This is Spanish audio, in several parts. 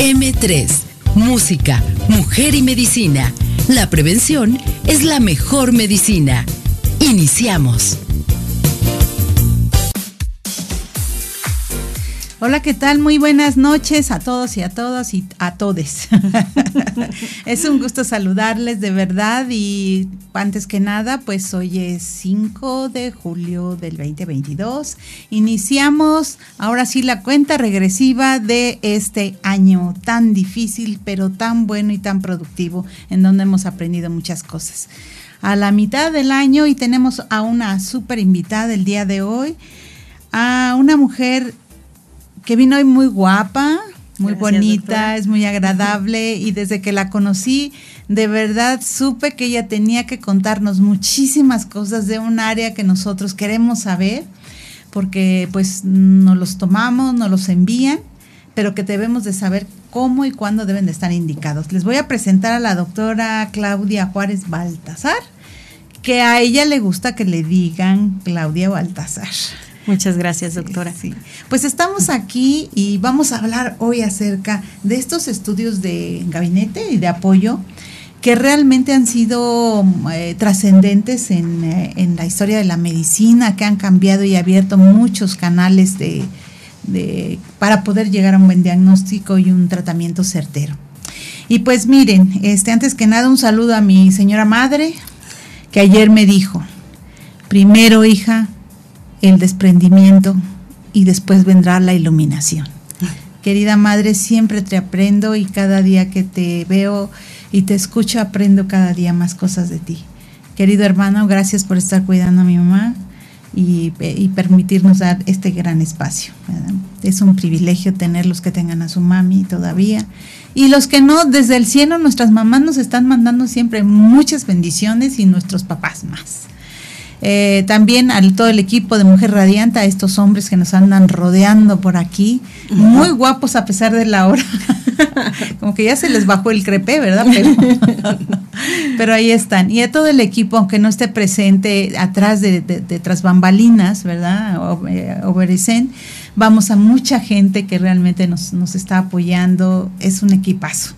M3. Música, mujer y medicina. La prevención es la mejor medicina. Iniciamos. Hola, ¿qué tal? Muy buenas noches a todos y a todas y a todes. es un gusto saludarles de verdad y antes que nada, pues hoy es 5 de julio del 2022. Iniciamos ahora sí la cuenta regresiva de este año tan difícil, pero tan bueno y tan productivo, en donde hemos aprendido muchas cosas. A la mitad del año y tenemos a una súper invitada el día de hoy, a una mujer que vino hoy muy guapa, muy bonita, es muy agradable y desde que la conocí, de verdad supe que ella tenía que contarnos muchísimas cosas de un área que nosotros queremos saber, porque pues nos los tomamos, nos los envían, pero que debemos de saber cómo y cuándo deben de estar indicados. Les voy a presentar a la doctora Claudia Juárez Baltasar, que a ella le gusta que le digan Claudia Baltasar. Muchas gracias, doctora. Sí. Pues estamos aquí y vamos a hablar hoy acerca de estos estudios de gabinete y de apoyo que realmente han sido eh, trascendentes en, eh, en, la historia de la medicina, que han cambiado y abierto muchos canales de, de, para poder llegar a un buen diagnóstico y un tratamiento certero. Y pues miren, este, antes que nada un saludo a mi señora madre, que ayer me dijo, primero hija, el desprendimiento y después vendrá la iluminación. Querida madre, siempre te aprendo y cada día que te veo y te escucho aprendo cada día más cosas de ti. Querido hermano, gracias por estar cuidando a mi mamá y, y permitirnos dar este gran espacio. ¿verdad? Es un privilegio tener los que tengan a su mami todavía. Y los que no, desde el cielo nuestras mamás nos están mandando siempre muchas bendiciones y nuestros papás más. Eh, también a todo el equipo de Mujer Radiante, a estos hombres que nos andan rodeando por aquí, muy guapos a pesar de la hora. Como que ya se les bajó el crepe, ¿verdad? Pero, pero, ahí están. Y a todo el equipo, aunque no esté presente atrás de, de, de tras bambalinas, ¿verdad? Oberecen, vamos a mucha gente que realmente nos, nos está apoyando. Es un equipazo.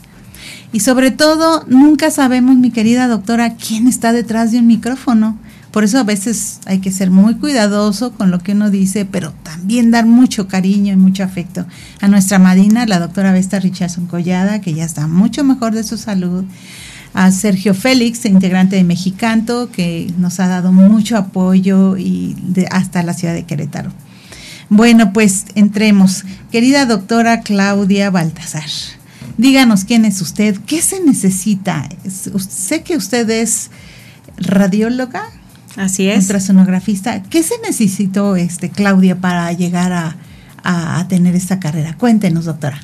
Y sobre todo, nunca sabemos, mi querida doctora, quién está detrás de un micrófono. Por eso a veces hay que ser muy cuidadoso con lo que uno dice, pero también dar mucho cariño y mucho afecto a nuestra madrina, la doctora Vesta Richardson Collada, que ya está mucho mejor de su salud, a Sergio Félix, integrante de Mexicanto, que nos ha dado mucho apoyo y de, hasta la ciudad de Querétaro. Bueno, pues entremos. Querida doctora Claudia Baltasar, díganos quién es usted, qué se necesita. Sé que usted es radióloga. Así es. Ultrasonografista. ¿Qué se necesitó, este, Claudia, para llegar a, a, a, tener esta carrera? Cuéntenos, doctora.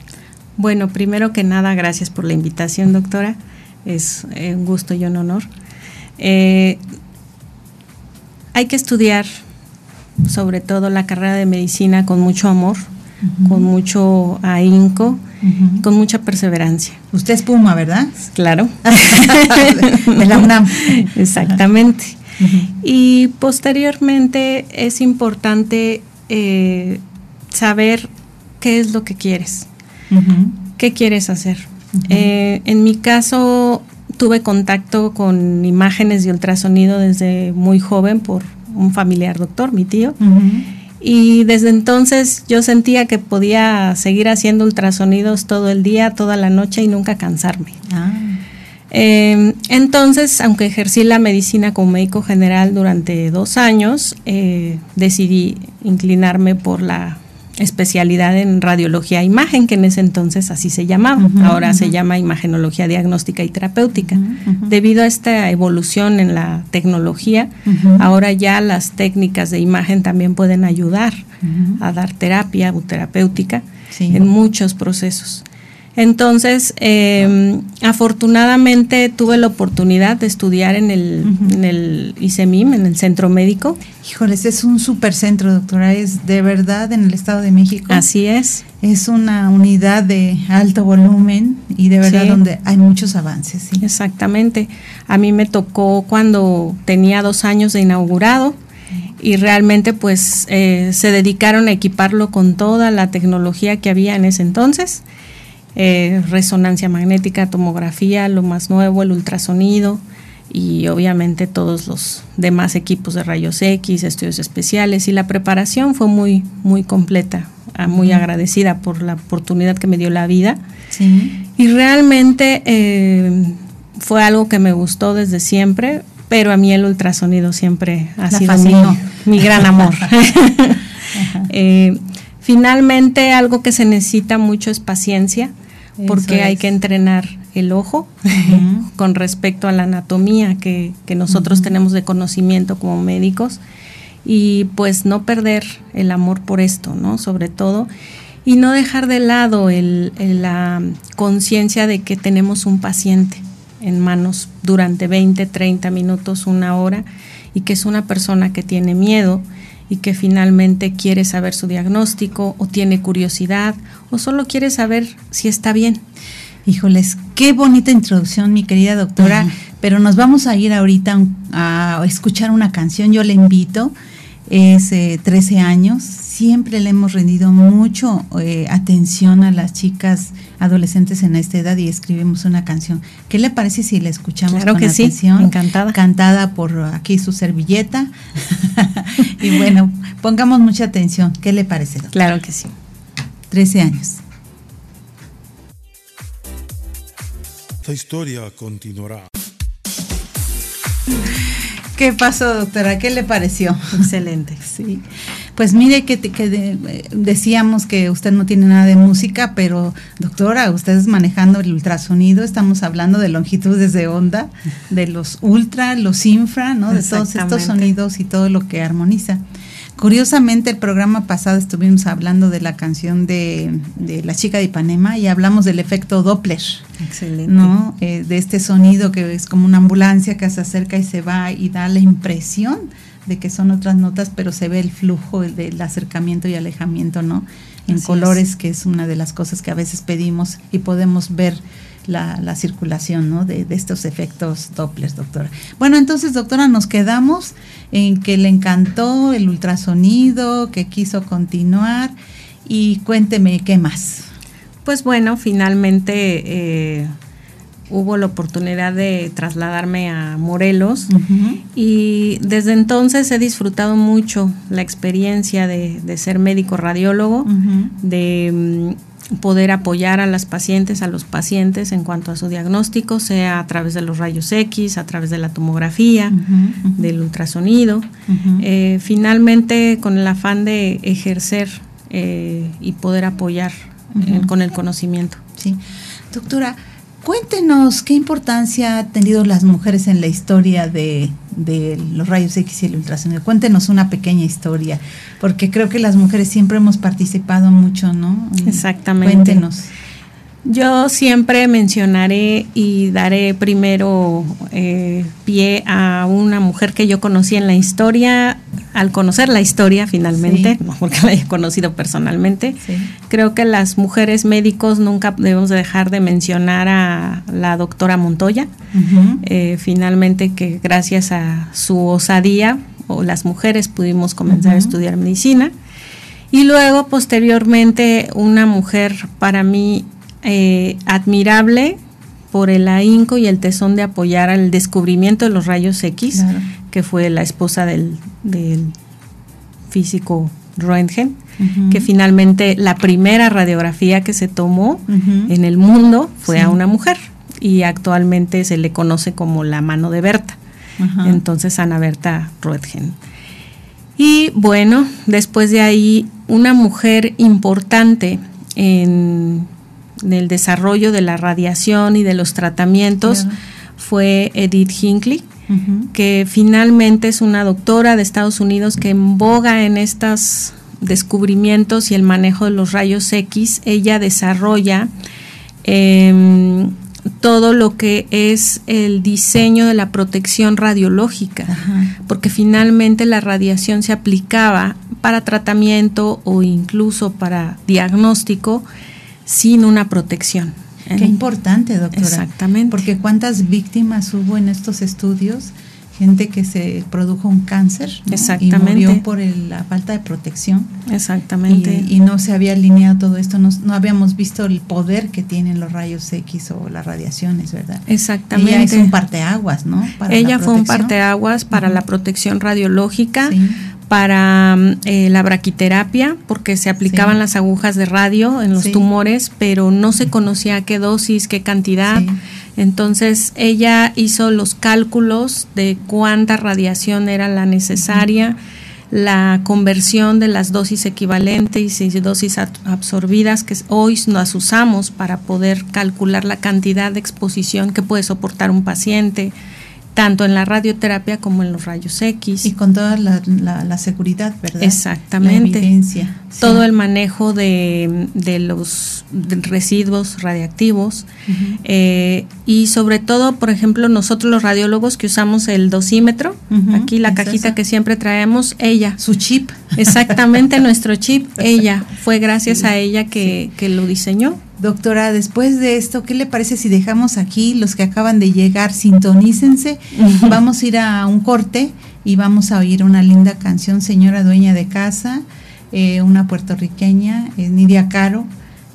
Bueno, primero que nada, gracias por la invitación, doctora. Es un gusto y un honor. Eh, hay que estudiar, sobre todo la carrera de medicina, con mucho amor, uh -huh. con mucho ahínco, uh -huh. con mucha perseverancia. Usted es Puma, ¿verdad? Claro. de la UNAM. Exactamente. Uh -huh. Y posteriormente es importante eh, saber qué es lo que quieres, uh -huh. qué quieres hacer. Uh -huh. eh, en mi caso tuve contacto con imágenes de ultrasonido desde muy joven por un familiar doctor, mi tío. Y desde entonces yo sentía que podía seguir haciendo ultrasonidos todo el día, toda la noche y nunca cansarme. Ah. Eh, entonces, aunque ejercí la medicina como médico general durante dos años, eh, decidí inclinarme por la especialidad en radiología e imagen, que en ese entonces así se llamaba, uh -huh, ahora uh -huh. se llama imagenología diagnóstica y terapéutica. Uh -huh, Debido a esta evolución en la tecnología, ahora ya las técnicas de imagen también pueden ayudar a dar terapia o terapéutica sí. en muchos procesos. Entonces, em, afortunadamente tuve la oportunidad de estudiar en el, en el ICEMIM, en el centro médico. Híjoles, es un super centro, doctora, es de verdad en el Estado de México. Así es. Es una unidad de alto volumen y de verdad donde hay muchos avances. ¿sí? Exactamente. A mí me tocó cuando tenía dos años de inaugurado y realmente pues eh, se dedicaron a equiparlo con toda la tecnología que había en ese entonces eh, resonancia magnética, tomografía, lo más nuevo, el ultrasonido y obviamente todos los demás equipos de rayos X, estudios especiales. Y la preparación fue muy muy completa, ah, muy agradecida por la oportunidad que me dio la vida. Y realmente eh, fue algo que me gustó desde siempre, pero a mí el ultrasonido siempre ha sido mi, gran amor. Eh, finalmente algo que se necesita mucho es paciencia porque hay que entrenar el ojo con respecto a la anatomía que, nosotros tenemos de conocimiento como médicos y pues no perder el amor por esto, ¿no? Sobre todo y no dejar de lado la conciencia de que tenemos un paciente en manos durante 20, 30 minutos, una hora y que es una persona que tiene miedo y que finalmente quiere saber su diagnóstico o tiene curiosidad o solo quiere saber si está bien. Híjoles, qué bonita introducción, mi querida doctora, pero nos vamos a ir ahorita a escuchar una canción, yo le invito, es 13 eh, años, siempre le hemos rendido mucho eh, atención a las chicas adolescentes en esta edad y escribimos una canción. ¿Qué le parece si la escuchamos claro con que atención? Sí, encantada. Cantada por aquí su servilleta. y bueno, pongamos mucha atención. ¿Qué le parece? Claro que sí. 13 años. Esta historia continuará. ¿Qué pasó, doctora? ¿Qué le pareció? Excelente. Sí. Pues mire que, decíamos que usted no tiene nada de música, pero doctora, ustedes manejando el ultrasonido, estamos hablando de longitudes de onda, de los ultra, los infra, ¿no? De todos estos sonidos y todo lo que armoniza. Curiosamente, el programa pasado estuvimos hablando de la canción de, La chica de Ipanema y hablamos del efecto Doppler. Excelente. ¿no? Eh, de este sonido que es como una ambulancia que se acerca y se va y da la impresión de que son otras notas, pero se ve el flujo del acercamiento y alejamiento, ¿no? En colores, que es una de las cosas que a veces pedimos y podemos ver la, circulación ¿no? de, estos efectos Doppler, doctora. Bueno, entonces, doctora, nos quedamos en que le encantó el ultrasonido, que quiso continuar y cuénteme qué más. Pues bueno, finalmente eh, hubo la oportunidad de trasladarme a Morelos y desde entonces he disfrutado mucho la experiencia de, ser médico radiólogo, de poder apoyar a las pacientes, a los pacientes en cuanto a su diagnóstico, sea a través de los rayos X, a través de la tomografía, del ultrasonido, eh, finalmente con el afán de ejercer eh, y poder apoyar eh, con el conocimiento. Sí. Doctora, Cuéntenos qué importancia han tenido las mujeres en la historia de, los rayos X y el ultrasonido. Cuéntenos una pequeña historia, porque creo que las mujeres siempre hemos participado mucho, ¿no? Exactamente. Cuéntenos. Yo siempre mencionaré y daré primero eh, pie a una mujer que yo conocí en la historia, al conocer la historia finalmente, no porque la haya conocido personalmente. Creo que las mujeres médicos nunca debemos dejar de mencionar a la doctora Montoya. Eh, finalmente que gracias a su osadía, o las mujeres pudimos comenzar a estudiar medicina. Y luego, posteriormente, una mujer para mí eh, admirable por el ahínco y el tesón de apoyar al descubrimiento de los rayos X, que fue la esposa del, físico Röntgen, que finalmente la primera radiografía que se tomó en el mundo fue a una mujer y actualmente se le conoce como la mano de Berta. Entonces Ana Berta Röntgen. Y bueno, después de ahí, una mujer importante en del desarrollo de la radiación y de los tratamientos fue Edith Hinckley, que finalmente es una doctora de Estados Unidos que en boga en estos descubrimientos y el manejo de los rayos X. Ella desarrolla em, todo lo que es el diseño de la protección radiológica, porque finalmente la radiación se aplicaba para tratamiento o incluso para diagnóstico sin una protección. Qué importante, doctora. Exactamente. Porque cuántas víctimas hubo en estos estudios gente que se produjo un cáncer Exactamente. y murió por la falta de protección. Exactamente. Y, no se había alineado todo esto, no, no, habíamos visto el poder que tienen los rayos X o las radiaciones, ¿verdad? Exactamente. Ella es un parteaguas, ¿no? Ella fue un parteaguas para la protección radiológica. Para eh, la braquiterapia, porque se aplicaban las agujas de radio en los tumores, pero no se conocía qué dosis, qué cantidad. Entonces ella hizo los cálculos de cuánta radiación era la necesaria, la conversión de las dosis equivalentes y dosis absorbidas que hoy las usamos para poder calcular la cantidad de exposición que puede soportar un paciente tanto en la radioterapia como en los rayos X. Y con toda la, la, seguridad, ¿verdad? Exactamente. Todo el manejo de, de los residuos radiactivos eh, y sobre todo, por ejemplo, nosotros los radiólogos que usamos el dosímetro, aquí la cajita que siempre traemos, ella. Su chip. Exactamente, nuestro chip, ella. Fue gracias a ella que, que lo diseñó. Doctora, después de esto, ¿qué le parece si dejamos aquí los que acaban de llegar? Sintonícense. Vamos a ir a un corte y vamos a oír una linda canción, Señora Dueña de Casa, eh, una puertorriqueña, eh, Nidia Caro,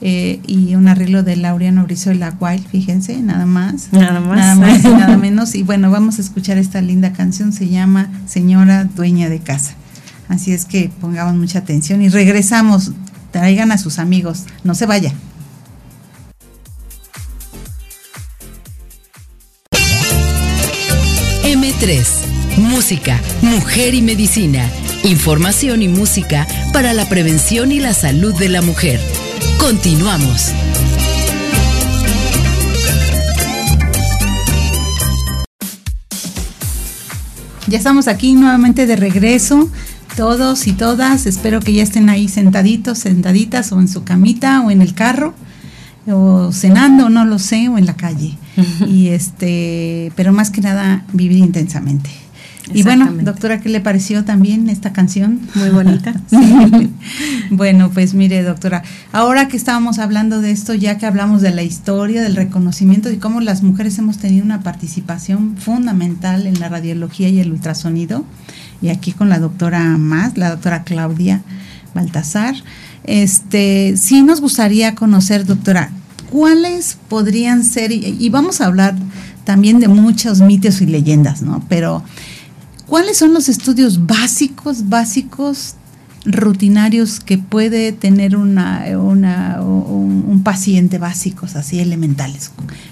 eh, y un arreglo de Laureano Brizuela Wild, fíjense, nada más. Nada más. Nada más y nada menos. Y bueno, vamos a escuchar esta linda canción, se llama Señora Dueña de Casa. Así es que pongamos mucha atención y regresamos. Traigan a sus amigos, no se vaya. Música, mujer y medicina. Información y música para la prevención y la salud de la mujer. Continuamos. Ya estamos aquí nuevamente de regreso, todos y todas. Espero que ya estén ahí sentaditos, sentaditas o en su camita o en el carro o cenando, no lo sé, o en la calle. Y este, pero más que nada vivir intensamente. Y bueno, doctora, ¿qué le pareció también esta canción? Muy bonita. Bueno, pues mire, doctora, ahora que estábamos hablando de esto, ya que hablamos de la historia, del reconocimiento y cómo las mujeres hemos tenido una participación fundamental en la radiología y el ultrasonido, y aquí con la doctora más, la doctora Claudia Baltasar, este, sí nos gustaría conocer, doctora, cuáles podrían ser, y, vamos a hablar también de muchos mitos y leyendas, ¿no? Pero, ¿cuáles son los estudios básicos, básicos, rutinarios que puede tener un, un, paciente básicos, así elementales?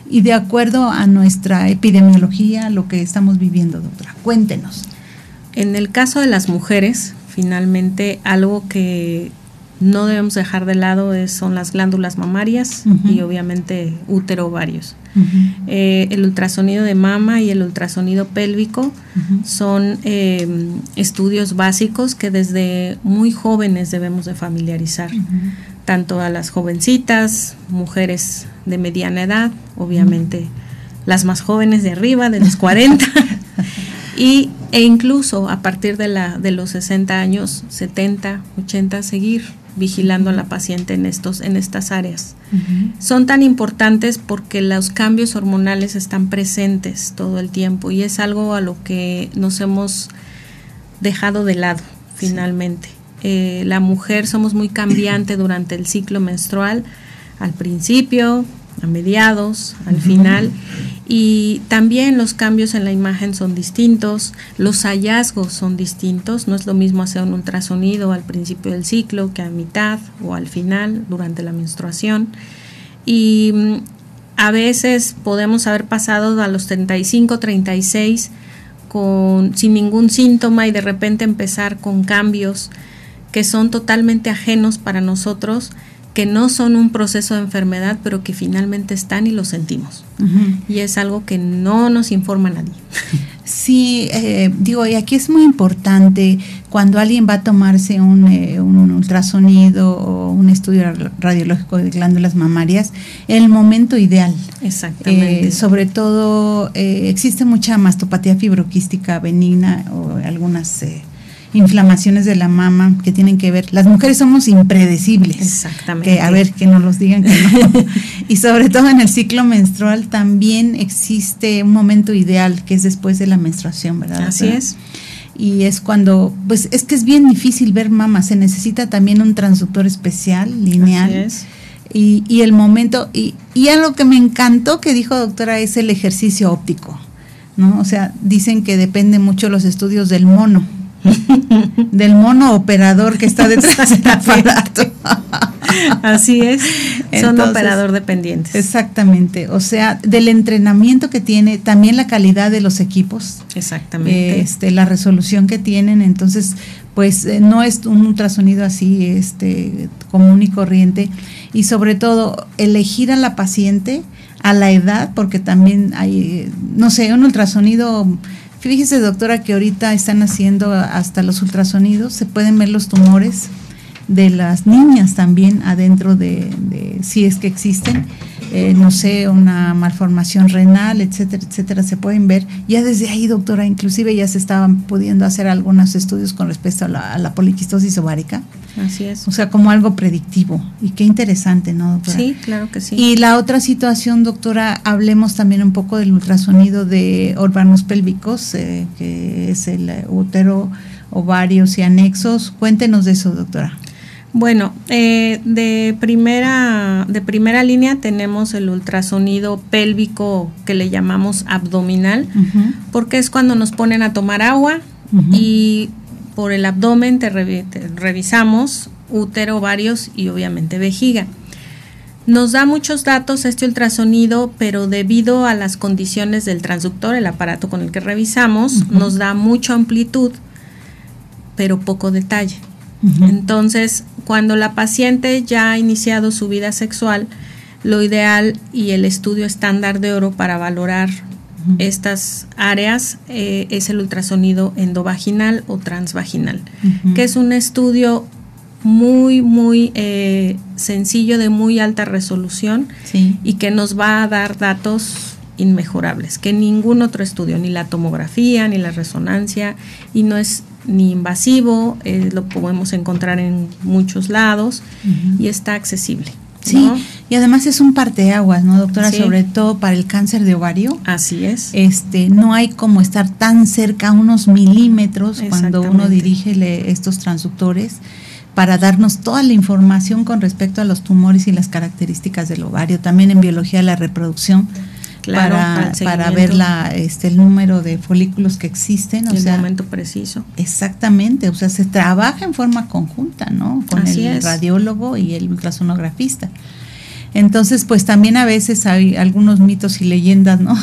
Y de acuerdo a nuestra epidemiología, lo que estamos viviendo, doctora, cuéntenos. En el caso de las mujeres, finalmente algo que no debemos dejar de lado son las glándulas mamarias y obviamente útero ovarios. Eh, el ultrasonido de mama y el ultrasonido pélvico son eh, estudios básicos que desde muy jóvenes debemos de familiarizar, tanto a las jovencitas, mujeres de mediana edad, obviamente las más jóvenes de arriba, de los 40, y, e incluso a partir de, la, de los 60 años, 70, 80, seguir vigilando a la paciente en, estos, en estas áreas. Son tan importantes porque los cambios hormonales están presentes todo el tiempo y es algo a lo que nos hemos dejado de lado finalmente. Eh, la mujer somos muy cambiante durante el ciclo menstrual, al principio, a mediados, al final. Y también los cambios en la imagen son distintos, los hallazgos son distintos, no es lo mismo hacer un ultrasonido al principio del ciclo que a mitad o al final durante la menstruación. Y mm, a veces podemos haber pasado a los 35, 36 con, sin ningún síntoma y de repente empezar con cambios que son totalmente ajenos para nosotros que no son un proceso de enfermedad, pero que finalmente están y lo sentimos. Y es algo que no nos informa nadie. Sí, eh, digo, y aquí es muy importante cuando alguien va a tomarse un, eh, un, ultrasonido o un estudio radiológico de glándulas mamarias, el momento ideal. Exactamente. Eh, sobre todo, existe mucha mastopatía fibroquística benigna o algunas inflamaciones de la mama que tienen que ver. Las mujeres somos impredecibles. Exactamente. Que, a ver, que nos los digan que no. y sobre todo en el ciclo menstrual también existe un momento ideal que es después de la menstruación, ¿verdad? Así es. Y es cuando, pues es que es bien difícil ver mama, se necesita también un transductor especial, lineal. Así es. Y, y el momento, y, y algo que me encantó que dijo doctora es el ejercicio óptico, ¿no? O sea, dicen que depende mucho los estudios del mono del mono operador que está detrás del aparato. Así es, son operador dependientes. Exactamente, o sea, del entrenamiento que tiene, también la calidad de los equipos. Exactamente. Este, la resolución que tienen, entonces, pues eh, no es un ultrasonido así, este, común y corriente, y sobre todo elegir a la paciente a la edad, porque también hay, no sé, un ultrasonido Fíjese, doctora, que ahorita están haciendo hasta los ultrasonidos, se pueden ver los tumores de las niñas también adentro de, de si es que existen. Eh, no sé, una malformación renal, etcétera, etcétera, se pueden ver. Ya desde ahí, doctora, inclusive ya se estaban pudiendo hacer algunos estudios con respecto a la, a poliquistosis ovárica. Así es. O sea, como algo predictivo. Y qué interesante, ¿no, doctora? Sí, claro que sí. Y la otra situación, doctora, hablemos también un poco del ultrasonido de órganos pélvicos, eh, que es el útero, ovarios y anexos. Cuéntenos de eso, doctora. Bueno, eh, de, primera, de primera línea tenemos el ultrasonido pélvico que le llamamos abdominal, porque es cuando nos ponen a tomar agua y por el abdomen te, revisamos útero, ovarios y obviamente vejiga. Nos da muchos datos este ultrasonido, pero debido a las condiciones del transductor, el aparato con el que revisamos, nos da mucha amplitud, pero poco detalle. Entonces, cuando la paciente ya ha iniciado su vida sexual, lo ideal y el estudio estándar de oro para valorar estas áreas eh, es el ultrasonido endovaginal o transvaginal, que es un estudio muy, muy eh, sencillo, de muy alta resolución y que nos va a dar datos inmejorables, que ningún otro estudio, ni la tomografía, ni la resonancia, y no es ni invasivo, eh, lo podemos encontrar en muchos lados y está accesible. Sí, y además es un parteaguas, ¿no, doctora? Sobre todo para el cáncer de ovario. Así es. Este, no hay como estar tan cerca, unos milímetros, cuando uno dirige estos transductores para darnos toda la información con respecto a los tumores y las características del ovario. También en biología de la reproducción para, para ver la, este, el número de folículos que existen. O el momento preciso. Exactamente, o sea, se trabaja en forma conjunta, ¿no? Con el radiólogo y el ultrasonografista. Entonces, pues también a veces hay algunos mitos y leyendas, ¿no?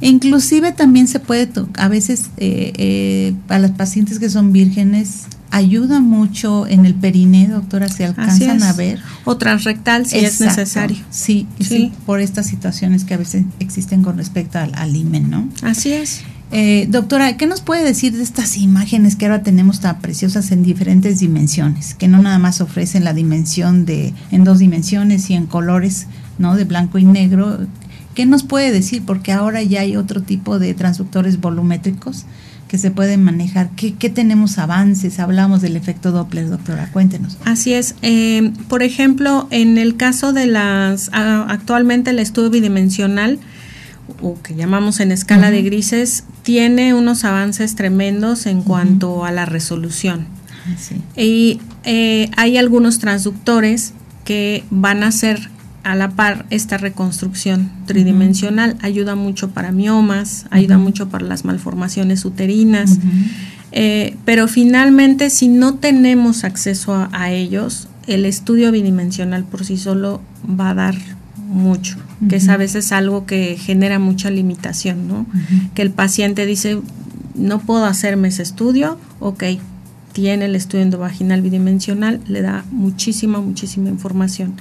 Inclusive también se puede, a veces eh, eh, a las pacientes que son vírgenes, ayuda mucho en el perineo, doctora, se alcanzan a ver. O transrectal si es necesario. Sí, sí, por estas situaciones que a veces existen con respecto al, al imen, ¿no? Así es. Eh, doctora, ¿qué nos puede decir de estas imágenes que ahora tenemos tan preciosas en diferentes dimensiones? Que no nada más ofrecen la dimensión de en dos dimensiones y en colores, ¿no? De blanco y negro. ¿Qué nos puede decir? Porque ahora ya hay otro tipo de transductores volumétricos que se pueden manejar? ¿Qué, tenemos avances? Hablamos del efecto Doppler, doctora, cuéntenos. Así es. Eh, por ejemplo, en el caso de las, actualmente el estudio bidimensional, o que llamamos en escala de grises, tiene unos avances tremendos en cuanto a la resolución. Ah, y eh, hay algunos transductores que van a ser a la par esta reconstrucción tridimensional. Ayuda mucho para miomas, ayuda mucho para las malformaciones uterinas, eh, pero finalmente si no tenemos acceso a, ellos, el estudio bidimensional por sí solo va a dar mucho, que es a veces algo que genera mucha limitación, ¿no? Que el paciente dice, no puedo hacerme ese estudio, ok, tiene el estudio endovaginal bidimensional, le da muchísima, muchísima información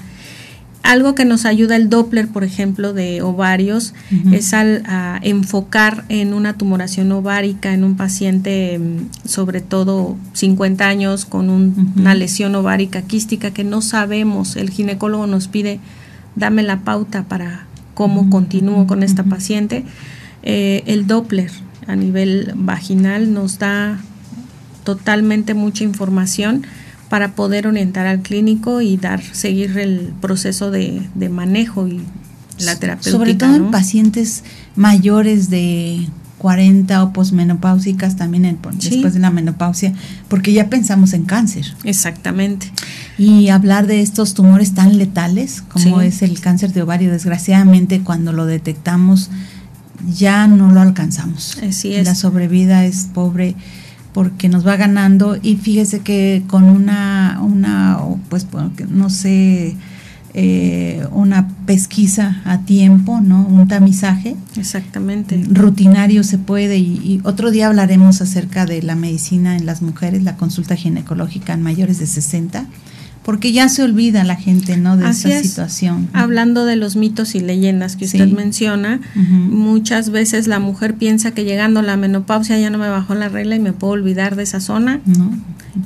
algo que nos ayuda el Doppler, por ejemplo, de ovarios, es al enfocar en una tumoración ovárica en un paciente, mm, sobre todo 50 años, con una lesión ovárica quística que no sabemos. El ginecólogo nos pide, dame la pauta para cómo continúo con esta paciente. Eh, el Doppler a nivel vaginal nos da totalmente mucha información para poder orientar al clínico y dar, seguir el proceso de, manejo y la terapia. Sobre todo en pacientes mayores de 40 o posmenopáusicas también después de la menopausia, porque ya pensamos en cáncer. Exactamente. Y hablar de estos tumores tan letales como es el cáncer de ovario, desgraciadamente cuando lo detectamos ya no lo alcanzamos. Así es. La sobrevida es pobre porque nos va ganando y fíjese que con una, una pues no sé, eh, una pesquisa a tiempo, ¿no? Un tamizaje. Exactamente. Rutinario se puede y, y, otro día hablaremos acerca de la medicina en las mujeres, la consulta ginecológica en mayores de 60 porque ya se olvida la gente, ¿no? De esa situación. Hablando de los mitos y leyendas que usted menciona, muchas veces la mujer piensa que llegando la menopausia ya no me bajó la regla y me puedo olvidar de esa zona. No.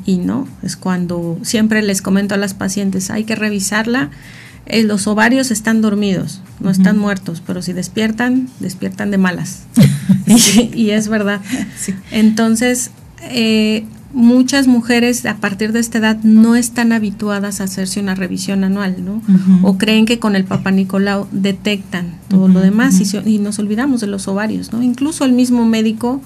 Y no, es cuando siempre les comento a las pacientes, hay que revisarla. Eh, los ovarios están dormidos, no están muertos, pero si despiertan, despiertan de malas. y, es verdad. Entonces, eh, muchas mujeres a partir de esta edad no están habituadas a hacerse una revisión anual, ¿no? O creen que con el Papa Nicolau detectan todo lo demás y, nos olvidamos de los ovarios, ¿no? Incluso el mismo médico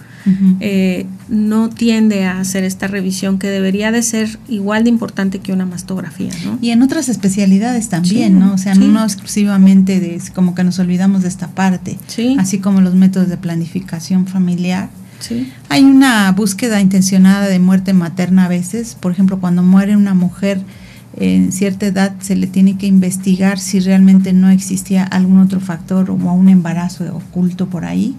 eh, no tiende a hacer esta revisión que debería de ser igual de importante que una mastografía, ¿no? Y en otras especialidades también, ¿no? O sea, no exclusivamente de como que nos olvidamos de esta parte, así como los métodos de planificación familiar hay una búsqueda intencionada de muerte materna a veces, por ejemplo, cuando muere una mujer en cierta edad se le tiene que investigar si realmente no existía algún otro factor o un embarazo oculto por ahí.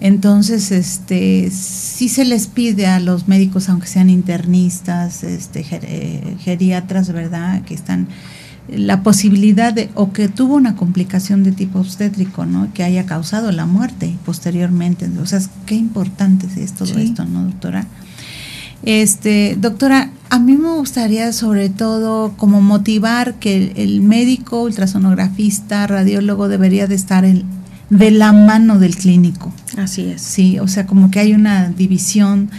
Entonces, este, sí se les pide a los médicos, aunque sean internistas, este, geriatras, ¿verdad?, que están la posibilidad de, o que tuvo una complicación de tipo obstétrico, ¿no? Que haya causado la muerte posteriormente. O sea, qué importante es todo esto, ¿no, doctora? Este, doctora, a mí me gustaría sobre todo como motivar que el, médico, ultrasonografista, radiólogo debería de estar de la mano del clínico. Así es. Sí, o sea, como que hay una división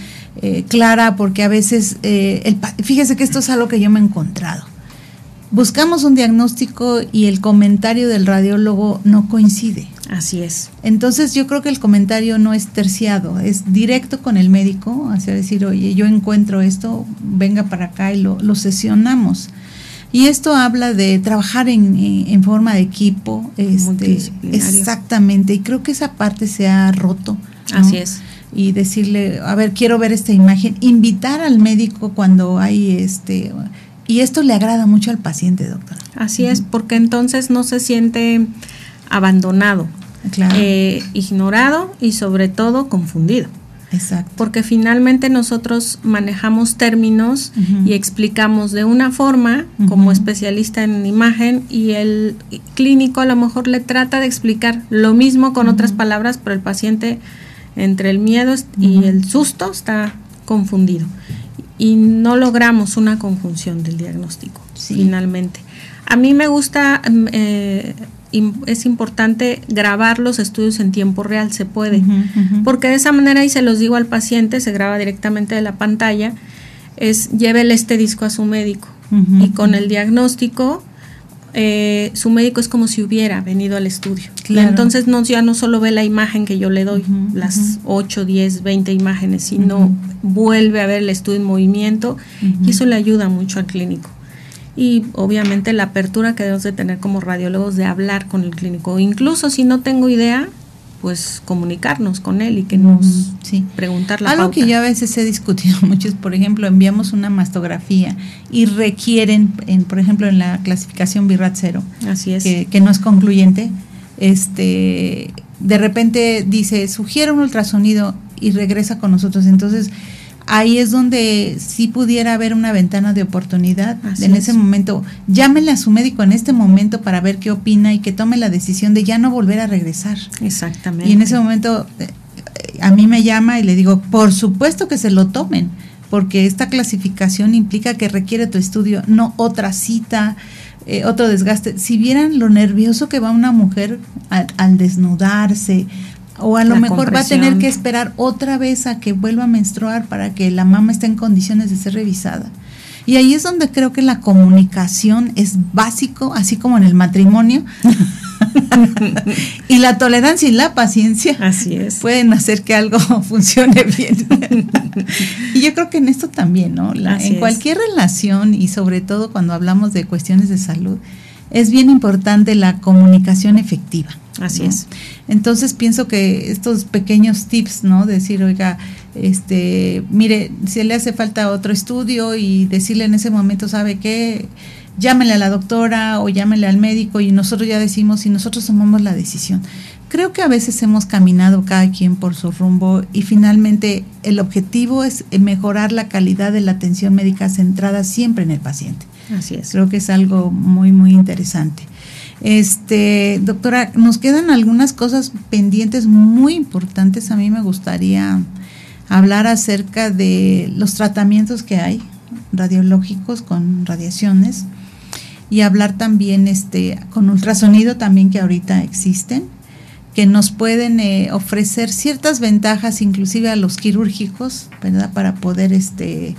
eh, clara porque a veces, eh, el, fíjese que esto es algo que yo me he encontrado buscamos un diagnóstico y el comentario del radiólogo no coincide. Así es. Entonces yo creo que el comentario no es terciado, es directo con el médico, hacia decir, oye, yo encuentro esto, venga para acá y lo, sesionamos. Y esto habla de trabajar en, forma de equipo. Este, exactamente, y creo que esa parte se ha roto. Así es. Y decirle, a ver, quiero ver esta imagen, invitar al médico cuando hay este y esto le agrada mucho al paciente, doctora. Así es, porque entonces no se siente abandonado, eh, ignorado y sobre todo confundido. Exacto. Porque finalmente nosotros manejamos términos y explicamos de una forma como especialista en imagen y el clínico a lo mejor le trata de explicar lo mismo con otras palabras, pero el paciente entre el miedo y el susto está confundido y no logramos una conjunción del diagnóstico finalmente. A mí me gusta, mm, eh, es importante grabar los estudios en tiempo real, se puede, porque de esa manera, y se los digo al paciente, se graba directamente de la pantalla, es llévele este disco a su médico y con el diagnóstico eh, su médico es como si hubiera venido al estudio. Entonces no, ya no solo ve la imagen que yo le doy, las 8, 10, 20 imágenes, sino vuelve a ver el estudio en movimiento y eso le ayuda mucho al clínico. Y obviamente la apertura que debemos de tener como radiólogos de hablar con el clínico. Incluso si no tengo idea, pues comunicarnos con él y que nos sí. preguntar la Algo que yo a veces he discutido mucho es, por ejemplo, enviamos una mastografía y requieren, en, por ejemplo, en la clasificación BIRAT 0, Así es. Que, no es concluyente, este, de repente dice, sugiere un ultrasonido y regresa con nosotros. Entonces, ahí es donde sí pudiera haber una ventana de oportunidad. en ese momento, llámenle a su médico en este momento para ver qué opina y que tome la decisión de ya no volver a regresar. Exactamente. Y en ese momento eh, a mí me llama y le digo, por supuesto que se lo tomen, porque esta clasificación implica que requiere tu estudio, no otra cita, eh, otro desgaste. Si vieran lo nervioso que va una mujer al desnudarse o a lo mejor va a tener que esperar otra vez a que vuelva a menstruar para que la mamá esté en condiciones de ser revisada. Y ahí es donde creo que la comunicación es básico, así como en el matrimonio. y la tolerancia y la paciencia así es. pueden hacer que algo funcione bien. y yo creo que en esto también, ¿no? en cualquier relación y sobre todo cuando hablamos de cuestiones de salud, es bien importante la comunicación efectiva. Así es. Entonces pienso que estos pequeños tips, ¿no? Decir, oiga, este, mire, si le hace falta otro estudio y decirle en ese momento, ¿sabe qué? Llámele a la doctora o llámele al médico y nosotros ya decimos y nosotros tomamos la decisión. Creo que a veces hemos caminado cada quien por su rumbo y finalmente el objetivo es mejorar la calidad de la atención médica centrada siempre en el paciente. Así es. Creo que es algo muy, muy interesante. Este, doctora, nos quedan algunas cosas pendientes muy importantes. A mí me gustaría hablar acerca de los tratamientos que hay radiológicos con radiaciones y hablar también este con ultrasonido también que ahorita existen que nos pueden eh, ofrecer ciertas ventajas inclusive a los quirúrgicos verdad para poder este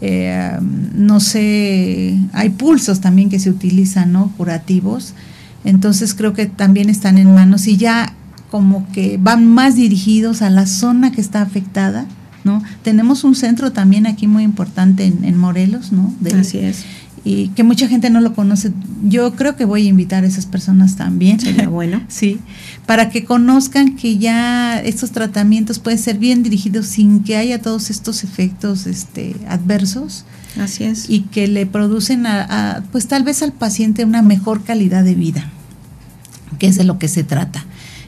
eh, no sé, hay pulsos también que se utilizan, ¿no? Curativos. Entonces creo que también están en manos y ya como que van más dirigidos a la zona que está afectada, ¿no? Tenemos un centro también aquí muy importante en, Morelos, ¿no? Así es y que mucha gente no lo conoce. Yo creo que voy a invitar a esas personas también. Sería bueno. sí, para que conozcan que ya estos tratamientos pueden ser bien dirigidos sin que haya todos estos efectos este, adversos. Así es. Y que le producen, a, pues tal vez al paciente una mejor calidad de vida, que es de lo que se trata.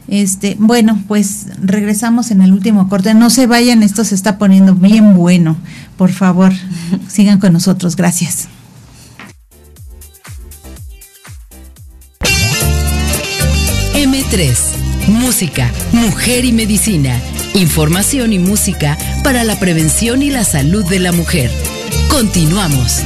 Este, bueno, pues regresamos en el último corte. No se vayan, esto se está poniendo bien bueno. Por favor, sigan con nosotros. Gracias. M3. Música, mujer y medicina. Información y música para la prevención y la salud de la mujer. Continuamos.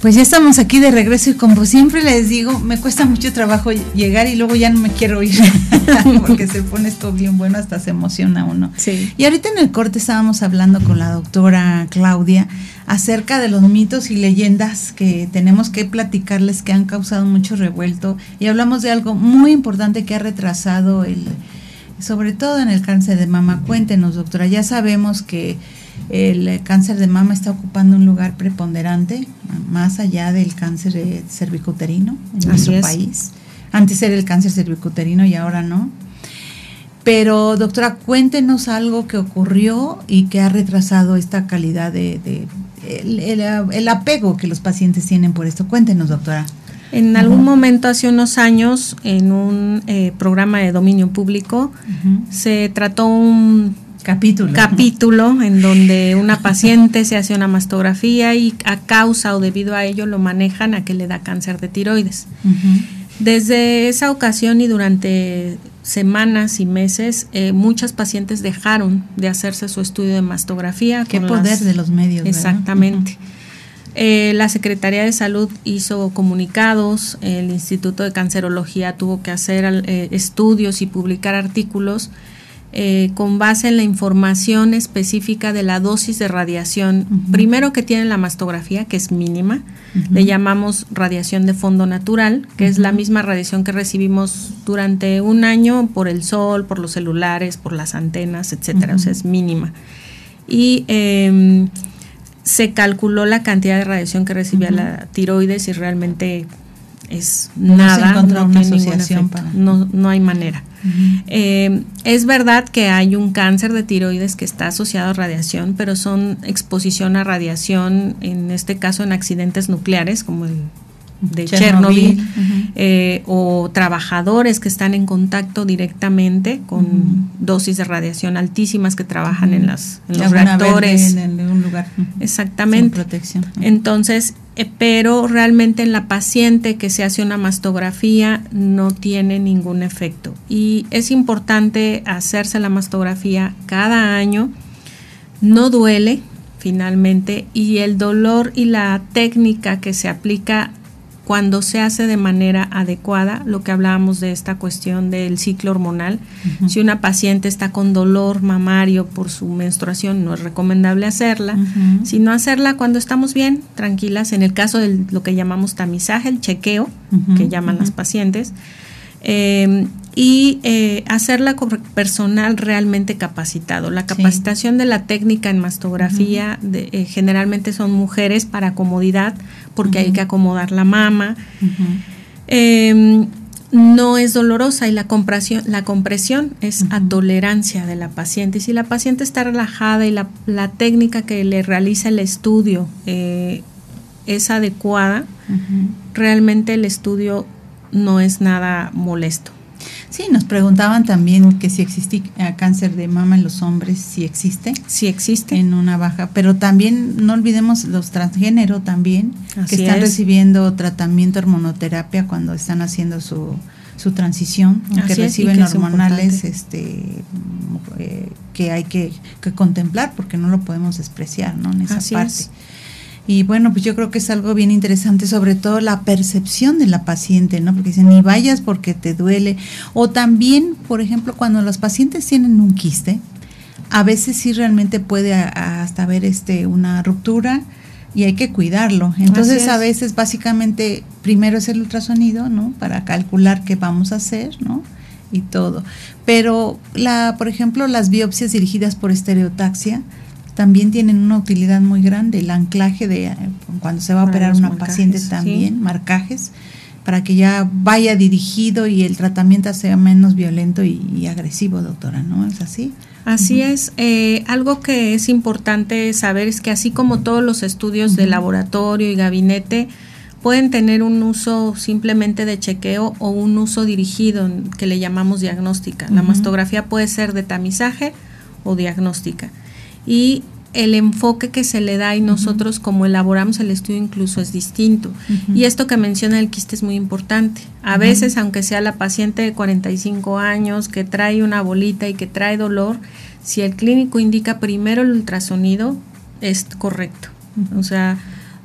Pues ya estamos aquí de regreso y como siempre les digo, me cuesta mucho trabajo llegar y luego ya no me quiero ir porque se pone esto bien bueno, hasta se emociona uno. Sí. Y ahorita en el corte estábamos hablando con la doctora Claudia acerca de los mitos y leyendas que tenemos que platicarles que han causado mucho revuelto y hablamos de algo muy importante que ha retrasado el sobre todo en el cáncer de mama. Cuéntenos, doctora, ya sabemos que el cáncer de mama está ocupando un lugar preponderante, más allá del cáncer cervicuterino en nuestro país. Antes era el cáncer cervicuterino y ahora no. Pero, doctora, cuéntenos algo que ocurrió y que ha retrasado esta calidad de, el, apego que los pacientes tienen por esto. Cuéntenos, doctora. En algún momento, hace unos años, en un eh, programa de dominio público, se trató un capítulo. capítulo en donde una paciente se hace una mastografía y a causa o debido a ello lo manejan a que le da cáncer de tiroides. Desde esa ocasión y durante semanas y meses, eh, muchas pacientes dejaron de hacerse su estudio de mastografía. Qué poder de los medios. Exactamente. Eh, la Secretaría de Salud hizo comunicados, el Instituto de Cancerología tuvo que hacer eh, estudios y publicar artículos eh, con base en la información específica de la dosis de radiación, primero que tiene la mastografía, que es mínima, le llamamos radiación de fondo natural, que es la misma radiación que recibimos durante un año por el sol, por los celulares, por las antenas, etcétera, o sea, es mínima. Y em, se calculó la cantidad de radiación que recibía la tiroides y realmente es nada, no, una asociación no, no hay manera. Eh, es verdad que hay un cáncer de tiroides que está asociado a radiación, pero son exposición a radiación, en este caso en accidentes nucleares, como el de Chernobyl, eh, o trabajadores que están en contacto directamente con dosis de radiación altísimas que trabajan en, las, los reactores. En, un lugar. Exactamente. protección. Entonces, pero realmente en la paciente que se hace una mastografía no tiene ningún efecto. Y es importante hacerse la mastografía cada año. No duele, finalmente, y el dolor y la técnica que se aplica cuando se hace de manera adecuada, lo que hablábamos de esta cuestión del ciclo hormonal, si una paciente está con dolor mamario por su menstruación, no es recomendable hacerla, sino hacerla cuando estamos bien, tranquilas, en el caso de lo que llamamos tamizaje, el chequeo, que llaman las pacientes, eh, y eh, hacerla con personal realmente capacitado. La capacitación de la técnica en mastografía eh, generalmente son mujeres para comodidad, porque hay que acomodar la mama. Em, no es dolorosa y la compresión, la compresión es a tolerancia de la paciente. Y si la paciente está relajada y la, la técnica que le realiza el estudio eh, es adecuada, realmente el estudio no es nada molesto. Sí, nos preguntaban también que si existe eh, cáncer de mama en los hombres, si existe. Sí existe. En una baja, pero también no olvidemos los transgénero también, que están recibiendo tratamiento hormonoterapia cuando están haciendo su, su transición, que reciben hormonales este eh, que hay que, contemplar porque no lo podemos despreciar, ¿no? En esa parte. Y bueno, pues yo creo que es algo bien interesante, sobre todo la percepción de la paciente, ¿no? Porque dicen, ni vayas porque te duele. O también, por ejemplo, cuando los pacientes tienen un quiste, a veces sí realmente puede hasta haber este, una ruptura y hay que cuidarlo. Entonces, a veces, básicamente, primero es el ultrasonido, ¿no? Para calcular qué vamos a hacer, ¿no? Y todo. Pero, la, por ejemplo, las biopsias dirigidas por estereotaxia, también tienen una utilidad muy grande. El anclaje de eh, cuando se va a operar una paciente también, marcajes, para que ya vaya dirigido y el tratamiento sea menos violento y, agresivo, doctora, ¿no? ¿Es así? Así es. Eh, algo que es importante saber es que así como todos los estudios de laboratorio y gabinete, pueden tener un uso simplemente de chequeo o un uso dirigido que le llamamos diagnóstica. La mastografía puede ser de tamizaje o diagnóstica y el enfoque que se le da y nosotros como elaboramos el estudio incluso es distinto. Y esto que menciona el quiste es muy importante. A veces, aunque sea la paciente de 45 años que trae una bolita y que trae dolor, si el clínico indica primero el ultrasonido, es correcto. O sea,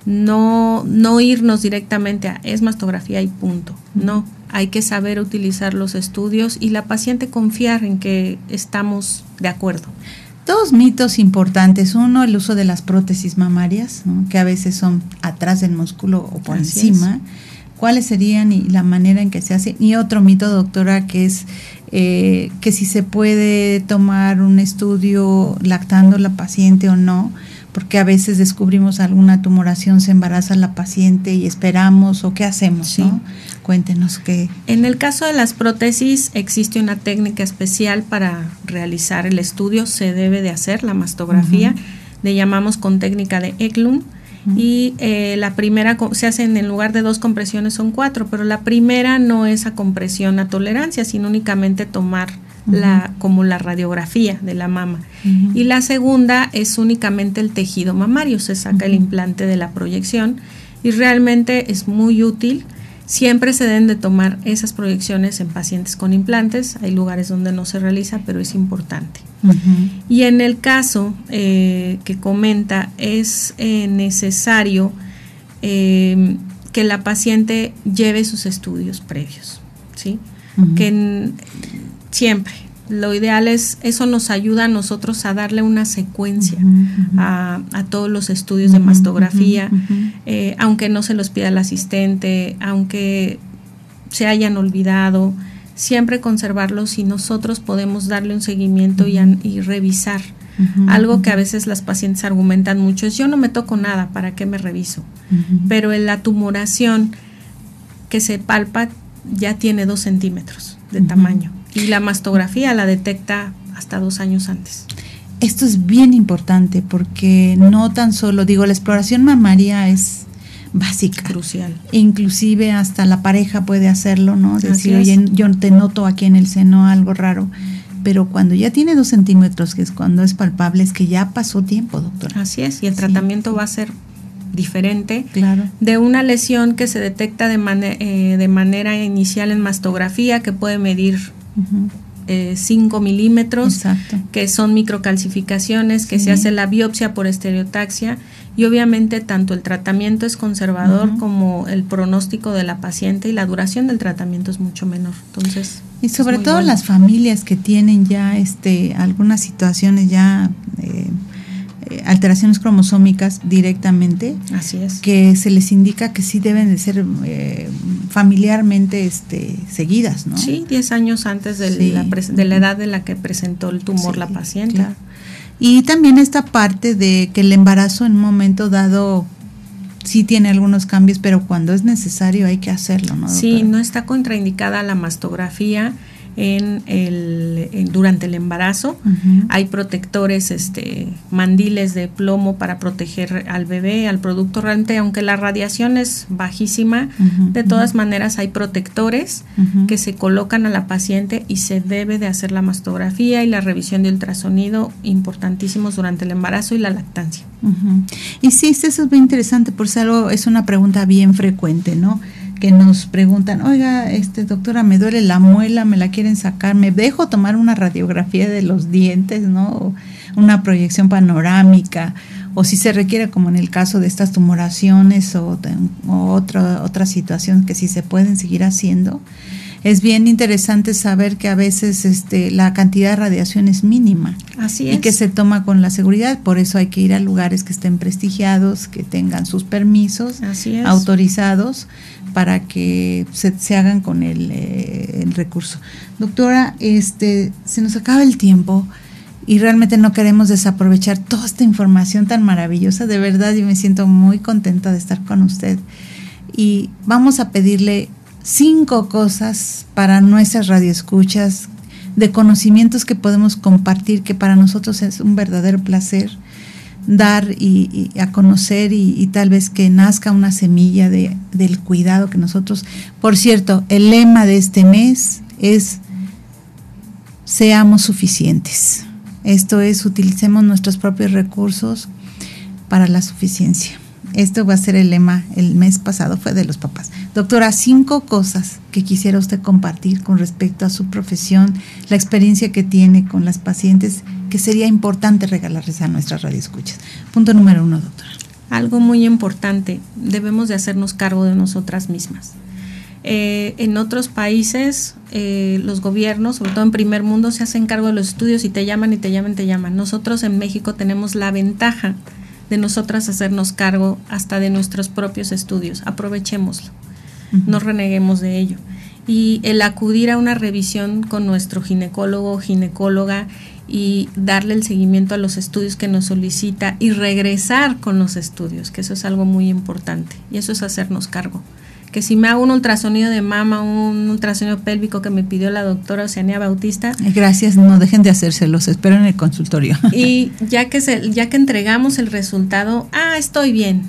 no, no irnos directamente a es mastografía y punto. No, hay que saber utilizar los estudios y la paciente confiar en que estamos de acuerdo. Dos mitos importantes. Uno, el uso de las prótesis mamarias, que a veces son atrás del músculo o por encima. ¿Cuáles serían y la manera en que se hace? Y otro mito, doctora, que es eh, que si se puede tomar un estudio lactando la paciente o no porque a veces descubrimos alguna tumoración, se embaraza la paciente y esperamos o qué hacemos, ¿no? Cuéntenos qué. En el caso de las prótesis existe una técnica especial para realizar el estudio, se debe de hacer la mastografía, le llamamos con técnica de Eklund. Y eh, la primera se hace en lugar de dos compresiones son cuatro, pero la primera no es a compresión a tolerancia, sino únicamente tomar la, como la radiografía de la mama. Y la segunda es únicamente el tejido mamario, se saca el implante de la proyección y realmente es muy útil. Siempre se deben de tomar esas proyecciones en pacientes con implantes. Hay lugares donde no se realiza, pero es importante. Y en el caso eh, que comenta, es eh, necesario eh, que la paciente lleve sus estudios previos. ¿sí? Que siempre. Lo ideal es, eso nos ayuda a nosotros a darle una secuencia a, todos los estudios de mastografía, eh, aunque no se los pida el asistente, aunque se hayan olvidado, siempre conservarlos y nosotros podemos darle un seguimiento y, y revisar. Algo que a veces las pacientes argumentan mucho es yo no me toco nada, ¿para qué me reviso? Pero en la tumoración que se palpa ya tiene dos centímetros de tamaño y la mastografía la detecta hasta dos años antes. Esto es bien importante porque no tan solo, digo, la exploración mamaria es básica. Crucial. Inclusive hasta la pareja puede hacerlo, ¿no? Decir, oye, yo te noto aquí en el seno algo raro. Pero cuando ya tiene dos centímetros, que es cuando es palpable, es que ya pasó tiempo, doctora. Así es, y el tratamiento va a ser diferente claro. de una lesión que se detecta de, eh, de manera inicial en mastografía, que puede medir 5 milímetros, que son microcalcificaciones, que se hace la biopsia por estereotaxia y obviamente tanto el tratamiento es conservador como el pronóstico de la paciente y la duración del tratamiento es mucho menor. Entonces, y sobre todo las familias que tienen ya este algunas situaciones ya eh, eh, alteraciones cromosómicas directamente. Así es. Que se les indica que sí deben de ser eh, familiarmente este, seguidas, ¿no? Sí, 10 años antes de, la de, la edad de la que presentó el tumor la paciente. Y también esta parte de que el embarazo en un momento dado sí tiene algunos cambios, pero cuando es necesario hay que hacerlo, ¿no? Sí, no está contraindicada la mastografía en el, durante el embarazo. Hay protectores, este, mandiles de plomo para proteger al bebé, al producto. Realmente, aunque la radiación es bajísima, de todas maneras hay protectores que se colocan a la paciente y se debe de hacer la mastografía y la revisión de ultrasonido importantísimos durante el embarazo y la lactancia. Y sí, eso es muy interesante, por algo es una pregunta bien frecuente, ¿no? Que nos preguntan, oiga, este doctora, me duele la muela, me la quieren sacar, me dejo tomar una radiografía de los dientes, ¿no? una proyección panorámica, o si se requiere, como en el caso de estas tumoraciones o, otra, otra situación que si se pueden seguir haciendo. Es bien interesante saber que a veces este, la cantidad de radiación es mínima. Así Y que se toma con la seguridad. Por eso hay que ir a lugares que estén prestigiados, que tengan sus permisos autorizados para que se, hagan con el, eh, el, recurso. Doctora, este, se nos acaba el tiempo y realmente no queremos desaprovechar toda esta información tan maravillosa. De verdad, yo me siento muy contenta de estar con usted. Y vamos a pedirle cinco cosas para nuestras radioescuchas de conocimientos que podemos compartir, que para nosotros es un verdadero placer dar y, a conocer y, tal vez que nazca una semilla de, del cuidado que nosotros, por cierto, el lema de este mes es seamos suficientes. Esto es, utilicemos nuestros propios recursos para la suficiencia. Esto va a ser el lema, el mes pasado fue de los papás. Doctora, cinco cosas que quisiera usted compartir con respecto a su profesión, la experiencia que tiene con las pacientes que sería importante regalarles a nuestras radioescuchas. Punto número uno, doctora. Algo muy importante, debemos de hacernos cargo de nosotras mismas. Eh, en otros países, eh, los gobiernos, sobre todo en primer mundo, se hacen cargo de los estudios y te llaman y te llaman y te llaman. Nosotros en México tenemos la ventaja de nosotras hacernos cargo hasta de nuestros propios estudios. Aprovechémoslo, no reneguemos de ello. Y el acudir a una revisión con nuestro ginecólogo o ginecóloga y darle el seguimiento a los estudios que nos solicita y regresar con los estudios, que eso es algo muy importante y eso es hacernos cargo. Que si me hago un ultrasonido de mama, un ultrasonido pélvico que me pidió la doctora Oceania Bautista. Gracias, no dejen de hacérselos, espero en el consultorio. Y ya que, se, ya que entregamos el resultado, ah, estoy bien,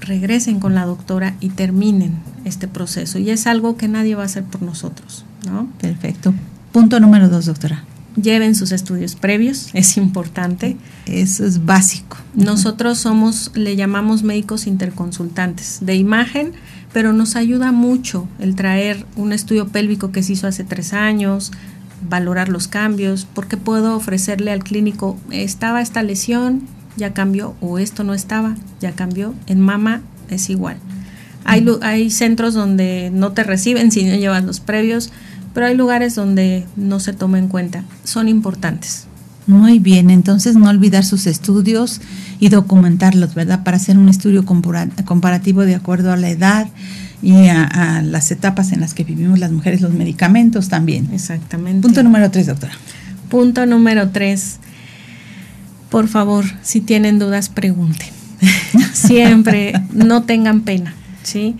regresen con la doctora y terminen este proceso. Y es algo que nadie va a hacer por nosotros, ¿no? Perfecto. Punto número dos, doctora lleven sus estudios previos, es importante. Eso es básico. Nosotros somos, le llamamos médicos interconsultantes de imagen, pero nos ayuda mucho el traer un estudio pélvico que se hizo hace tres años, valorar los cambios, porque puedo ofrecerle al clínico, estaba esta lesión, ya cambió, o esto no estaba, ya cambió. En mama es igual. Hay, hay centros donde no te reciben si no llevas los previos pero hay lugares donde no se toma en cuenta. Son importantes. Muy bien, entonces no olvidar sus estudios y documentarlos, ¿verdad? Para hacer un estudio comparativo de acuerdo a la edad y a, las etapas en las que vivimos las mujeres, los medicamentos también. Exactamente. Punto número tres, doctora. Punto número tres. Por favor, si tienen dudas, pregunten. Siempre, no tengan pena. ¿Sí?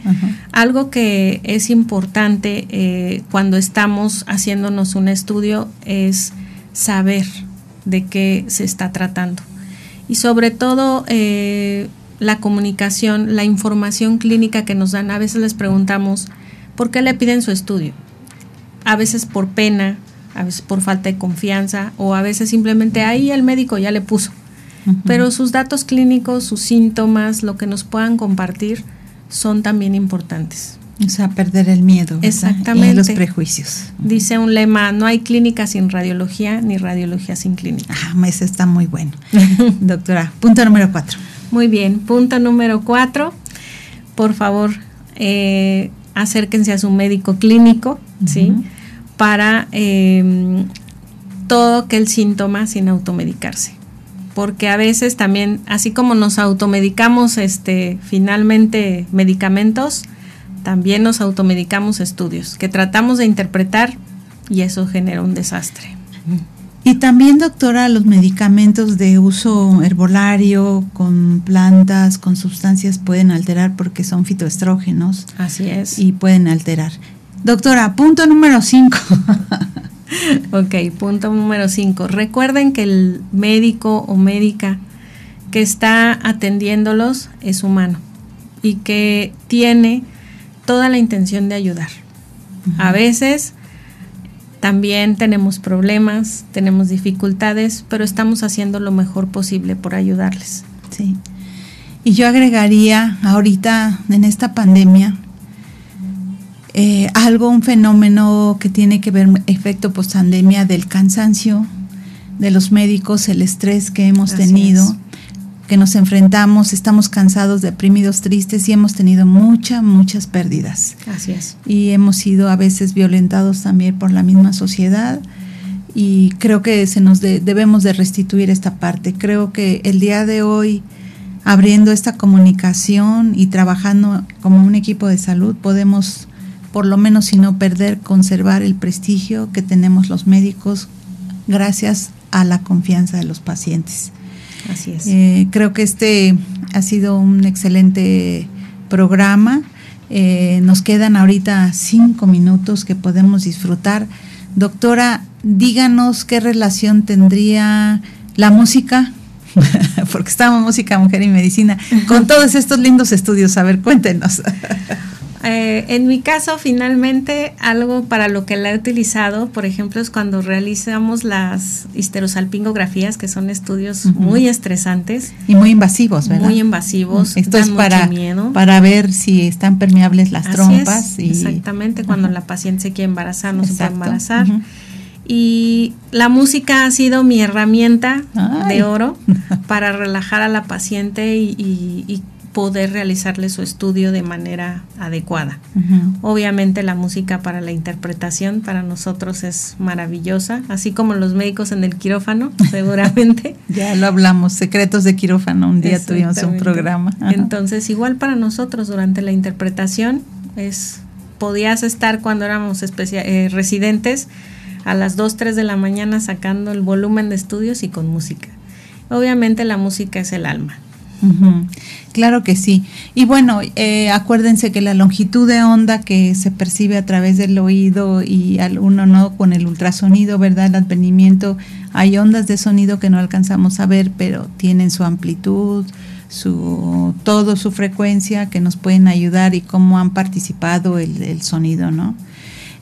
Algo que es importante eh, cuando estamos haciéndonos un estudio es saber de qué se está tratando. Y sobre todo, eh, la comunicación, la información clínica que nos dan. A veces les preguntamos, ¿por qué le piden su estudio? A veces por pena, a veces por falta de confianza o a veces simplemente ahí el médico ya le puso. Pero sus datos clínicos, sus síntomas, lo que nos puedan compartir son también importantes. O sea, perder el miedo. Exactamente. Y los prejuicios. Dice un lema, no hay clínica sin radiología ni radiología sin clínica. Ah, ese está muy bueno. Doctora, punto número cuatro. Muy bien, punto número cuatro. Por favor, eh, acérquense a su médico clínico, ¿sí? Para eh, todo aquel síntoma sin automedicarse porque a veces también, así como nos automedicamos este, finalmente medicamentos, también nos automedicamos estudios, que tratamos de interpretar y eso genera un desastre. Y también, doctora, los medicamentos de uso herbolario con plantas, con sustancias pueden alterar porque son fitoestrógenos. Así es. Y pueden alterar. Doctora, punto número 5. ok, punto número 5. Recuerden que el médico o médica que está atendiéndolos es humano y que tiene toda la intención de ayudar. A veces también tenemos problemas, tenemos dificultades, pero estamos haciendo lo mejor posible por ayudarles. Sí. Y yo agregaría ahorita en esta pandemia eh, algo, un fenómeno que tiene que ver efecto post pandemia del cansancio de los médicos, el estrés que hemos tenido, que nos enfrentamos, estamos cansados, deprimidos, tristes y hemos tenido muchas, muchas pérdidas. Así es. Y hemos sido a veces violentados también por la misma sociedad y creo que se nos debemos de restituir esta parte. Creo que el día de hoy abriendo esta comunicación y trabajando como un equipo de salud podemos por lo menos si no perder, conservar el prestigio que tenemos los médicos gracias a la confianza de los pacientes. Así es. Eh, creo que este ha sido un excelente programa. Eh, nos quedan ahorita cinco minutos que podemos disfrutar. Doctora, díganos qué relación tendría la música, porque estamos música, mujer y medicina, con todos estos lindos estudios. A ver, cuéntenos. Eh, en mi caso, finalmente, algo para lo que la he utilizado, por ejemplo, es cuando realizamos las histerosalpingografías, que son estudios muy estresantes. Y muy invasivos, ¿verdad? Muy invasivos. Esto es para, para ver si están permeables las trompas. Exactamente, cuando la paciente se quiere embarazar, no se puede embarazar. Y la música ha sido mi herramienta de oro para relajar a la paciente y, y poder realizarle su estudio de manera adecuada. Obviamente la música para la interpretación para nosotros es maravillosa, así como los médicos en el quirófano, seguramente. ya lo hablamos, secretos de quirófano, un día tuvimos un programa. Entonces, igual para nosotros durante la interpretación es podías estar cuando éramos eh, residentes a las 2, 3 de la mañana sacando el volumen de estudios y con música. Obviamente la música es el alma. Claro que sí. Y bueno, eh, acuérdense que la longitud de onda que se percibe a través del oído y al uno no con el ultrasonido, ¿verdad? El advenimiento, hay ondas de sonido que no alcanzamos a ver, pero tienen su amplitud, su todo su frecuencia que nos pueden ayudar y cómo han participado el, el sonido, ¿no?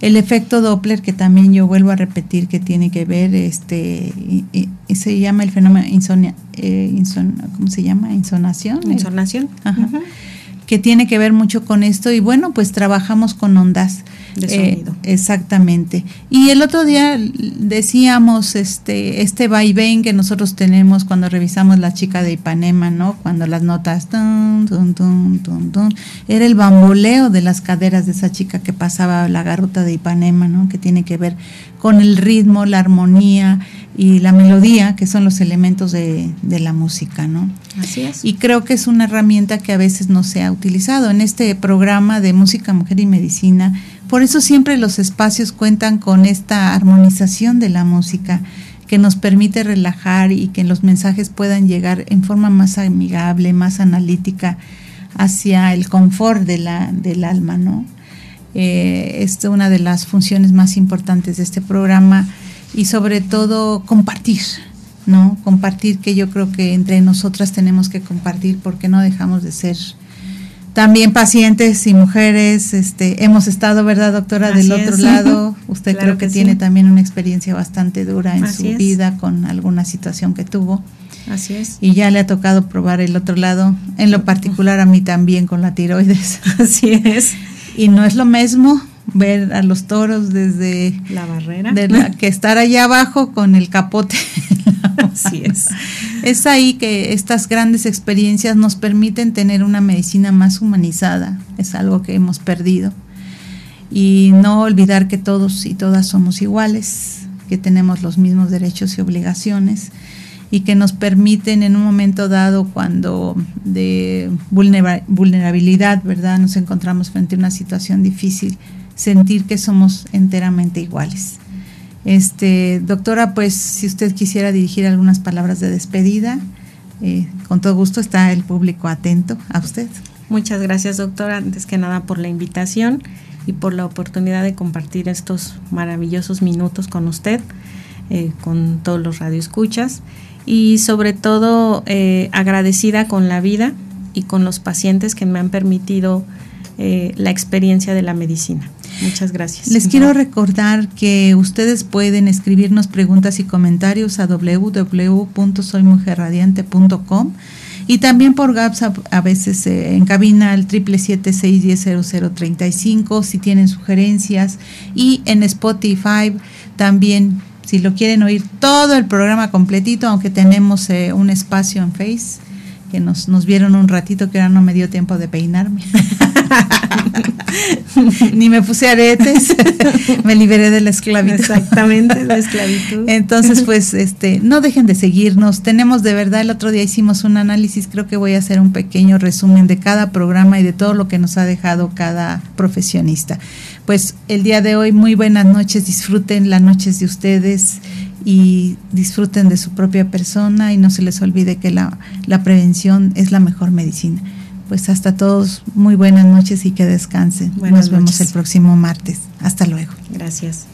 El efecto Doppler, que también yo vuelvo a repetir que tiene que ver, este, y, se llama el fenómeno insonia, eh, ¿cómo se llama? Insonación. Insonación. Que tiene que ver mucho con esto y bueno, pues trabajamos con ondas de sonido. Eh, exactamente. Y el otro día decíamos este este vaivén que nosotros tenemos cuando revisamos la chica de Ipanema, ¿no? Cuando las notas era el bamboleo de las caderas de esa chica que pasaba la garota de Ipanema, ¿no? Que tiene que ver con el ritmo, la armonía y la melodía, que son los elementos de, de la música, ¿no? Así es. Y creo que es una herramienta que a veces no se ha utilizado. En este programa de Música, Mujer y Medicina por eso siempre los espacios cuentan con esta armonización de la música que nos permite relajar y que los mensajes puedan llegar en forma más amigable, más analítica hacia el confort de la, del alma, ¿no? Eh, es una de las funciones más importantes de este programa y sobre todo compartir, ¿no? Compartir que yo creo que entre nosotras tenemos que compartir porque no dejamos de ser también pacientes y mujeres, este, hemos estado, ¿verdad, doctora? Del otro lado, usted creo que, tiene también una experiencia bastante dura en su vida con alguna situación que tuvo. Así es. Y ya le ha tocado probar el otro lado, en lo particular a mí también con la tiroides. Así es. Y no es lo mismo ver a los toros desde la barrera de la, que estar allá abajo con el capote. Así es. Es ahí que estas grandes experiencias nos permiten tener una medicina más humanizada. Es algo que hemos perdido. Y no olvidar que todos y todas somos iguales, que tenemos los mismos derechos y obligaciones y que nos permiten en un momento dado cuando de vulnerabilidad, ¿verdad? Nos encontramos frente a una situación difícil, sentir que somos enteramente iguales. Este, doctora, pues si usted quisiera dirigir algunas palabras de despedida, eh, con todo gusto está el público atento a usted. Muchas gracias, doctora, antes que nada por la invitación y por la oportunidad de compartir estos maravillosos minutos con usted, eh, con todos los radioescuchas y sobre todo eh, agradecida con la vida y con los pacientes que me han permitido la experiencia de la medicina. Muchas gracias. Les quiero recordar que ustedes pueden escribirnos preguntas y comentarios a www.soymujerradiante.com y también por WhatsApp a veces eh, en cabina al triple siete seis si tienen sugerencias y en Spotify también si lo quieren oír todo el programa completito aunque tenemos eh, un espacio en Face que nos, nos vieron un ratito que ahora no me dio tiempo de peinarme. Ni me puse aretes, me liberé de la esclavitud. Exactamente, la esclavitud. Entonces, pues, este, no dejen de seguirnos. Tenemos de verdad, el otro día hicimos un análisis, creo que voy a hacer un pequeño resumen de cada programa y de todo lo que nos ha dejado cada profesionista. Pues el día de hoy, muy buenas noches, disfruten las noches de ustedes y disfruten de su propia persona y no se les olvide que la, la prevención es la mejor medicina pues hasta todos muy buenas noches y que descansen. Nos vemos el próximo martes. Hasta luego. Gracias.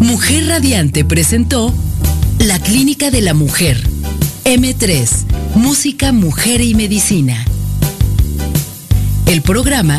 Mujer Radiante presentó La Clínica de la Mujer. M3, Música, Mujer y Medicina. El programa